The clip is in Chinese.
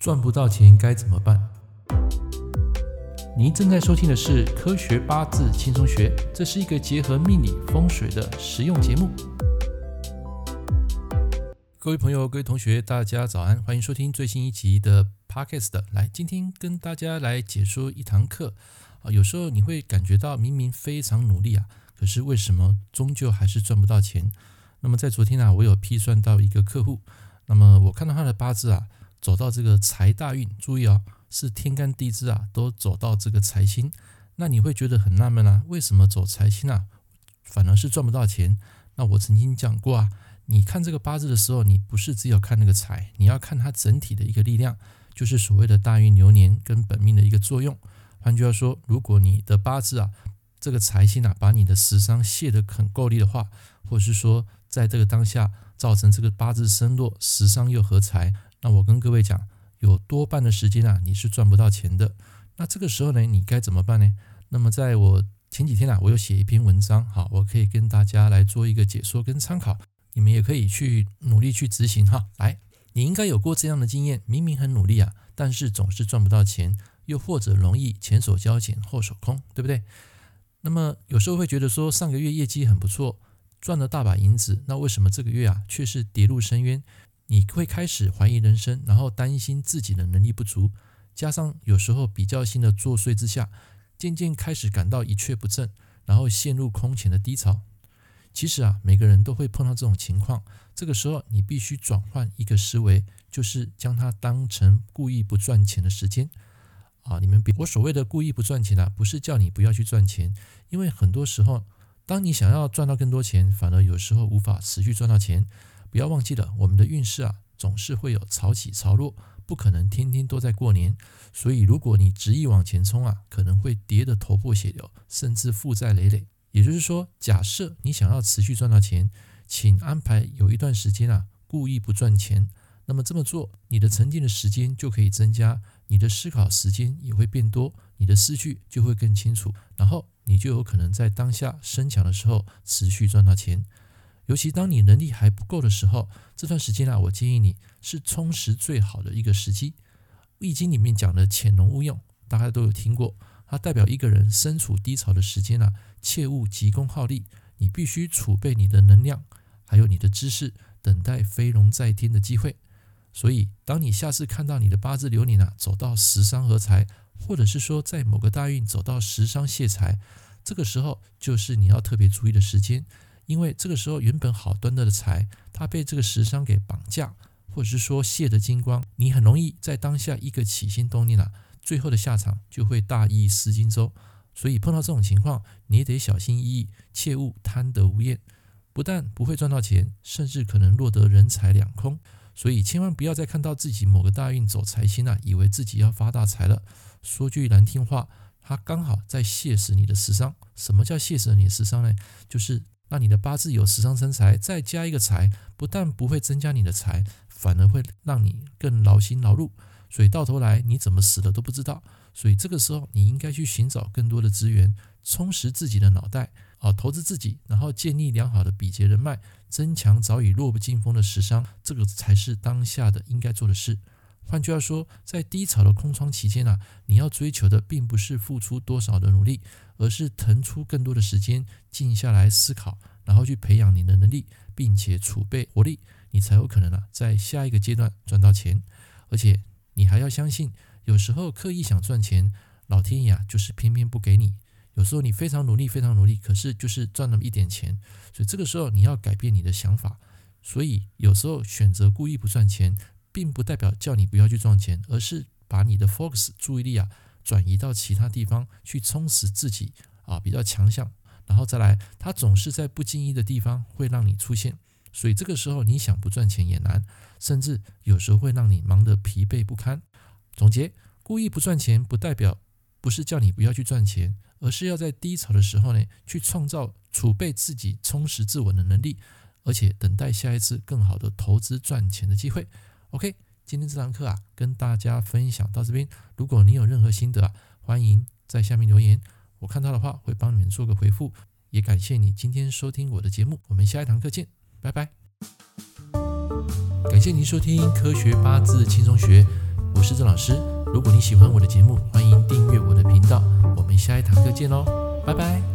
赚不到钱该怎么办？您正在收听的是《科学八字轻松学》，这是一个结合命理风水的实用节目。各位朋友、各位同学，大家早安，欢迎收听最新一集的 Podcast。来，今天跟大家来解说一堂课啊。有时候你会感觉到明明非常努力啊，可是为什么终究还是赚不到钱？那么在昨天啊，我有批算到一个客户。那么我看到他的八字啊，走到这个财大运，注意哦，是天干地支啊，都走到这个财星。那你会觉得很纳闷啊，为什么走财星啊，反而是赚不到钱？那我曾经讲过啊，你看这个八字的时候，你不是只有看那个财，你要看它整体的一个力量，就是所谓的大运流年跟本命的一个作用。换句话说，如果你的八字啊，这个财星啊，把你的食伤泄得很够力的话，或者是说在这个当下。造成这个八字身弱，食伤又合财，那我跟各位讲，有多半的时间啊，你是赚不到钱的。那这个时候呢，你该怎么办呢？那么在我前几天啊，我有写一篇文章，好，我可以跟大家来做一个解说跟参考，你们也可以去努力去执行哈。来，你应该有过这样的经验，明明很努力啊，但是总是赚不到钱，又或者容易前手交钱后手空，对不对？那么有时候会觉得说，上个月业绩很不错。赚了大把银子，那为什么这个月啊却是跌入深渊？你会开始怀疑人生，然后担心自己的能力不足，加上有时候比较心的作祟之下，渐渐开始感到一蹶不振，然后陷入空前的低潮。其实啊，每个人都会碰到这种情况，这个时候你必须转换一个思维，就是将它当成故意不赚钱的时间啊！你们别，我所谓的故意不赚钱啊，不是叫你不要去赚钱，因为很多时候。当你想要赚到更多钱，反而有时候无法持续赚到钱。不要忘记了，我们的运势啊，总是会有潮起潮落，不可能天天都在过年。所以，如果你执意往前冲啊，可能会跌得头破血流，甚至负债累累。也就是说，假设你想要持续赚到钱，请安排有一段时间啊，故意不赚钱。那么这么做，你的沉淀的时间就可以增加，你的思考时间也会变多，你的思绪就会更清楚，然后你就有可能在当下升强的时候持续赚到钱。尤其当你能力还不够的时候，这段时间啊，我建议你是充实最好的一个时机。《易经》里面讲的“潜龙勿用”，大家都有听过，它代表一个人身处低潮的时间啊，切勿急功好利，你必须储备你的能量，还有你的知识，等待飞龙在天的机会。所以，当你下次看到你的八字流年啊，走到食伤合财，或者是说在某个大运走到食伤泄财，这个时候就是你要特别注意的时间，因为这个时候原本好端端的财，它被这个食伤给绑架，或者是说泄得精光，你很容易在当下一个起心动念啊，最后的下场就会大意失荆州。所以碰到这种情况，你也得小心翼翼，切勿贪得无厌，不但不会赚到钱，甚至可能落得人财两空。所以千万不要再看到自己某个大运走财星啊，以为自己要发大财了。说句难听话，它刚好在泄死你的食伤。什么叫泄死你的食伤呢？就是让你的八字有食伤生财，再加一个财，不但不会增加你的财，反而会让你更劳心劳碌。所以到头来你怎么死的都不知道。所以这个时候你应该去寻找更多的资源，充实自己的脑袋。啊，投资自己，然后建立良好的比劫人脉，增强早已弱不禁风的食伤，这个才是当下的应该做的事。换句话说，在低潮的空窗期间啊，你要追求的并不是付出多少的努力，而是腾出更多的时间，静下来思考，然后去培养你的能力，并且储备活力，你才有可能啊，在下一个阶段赚到钱。而且你还要相信，有时候刻意想赚钱，老天爷啊，就是偏偏不给你。有时候你非常努力，非常努力，可是就是赚那么一点钱，所以这个时候你要改变你的想法。所以有时候选择故意不赚钱，并不代表叫你不要去赚钱，而是把你的 focus 注意力啊转移到其他地方去充实自己啊比较强项，然后再来，它总是在不经意的地方会让你出现，所以这个时候你想不赚钱也难，甚至有时候会让你忙得疲惫不堪。总结，故意不赚钱不代表不是叫你不要去赚钱。而是要在低潮的时候呢，去创造储备自己充实自我的能力，而且等待下一次更好的投资赚钱的机会。OK，今天这堂课啊，跟大家分享到这边。如果你有任何心得啊，欢迎在下面留言，我看到的话会帮你们做个回复。也感谢你今天收听我的节目，我们下一堂课见，拜拜。感谢您收听《科学八字轻松学》，我是。郑老师。如果你喜欢我的节目，欢迎订阅我的频道。我们下一堂课见喽，拜拜。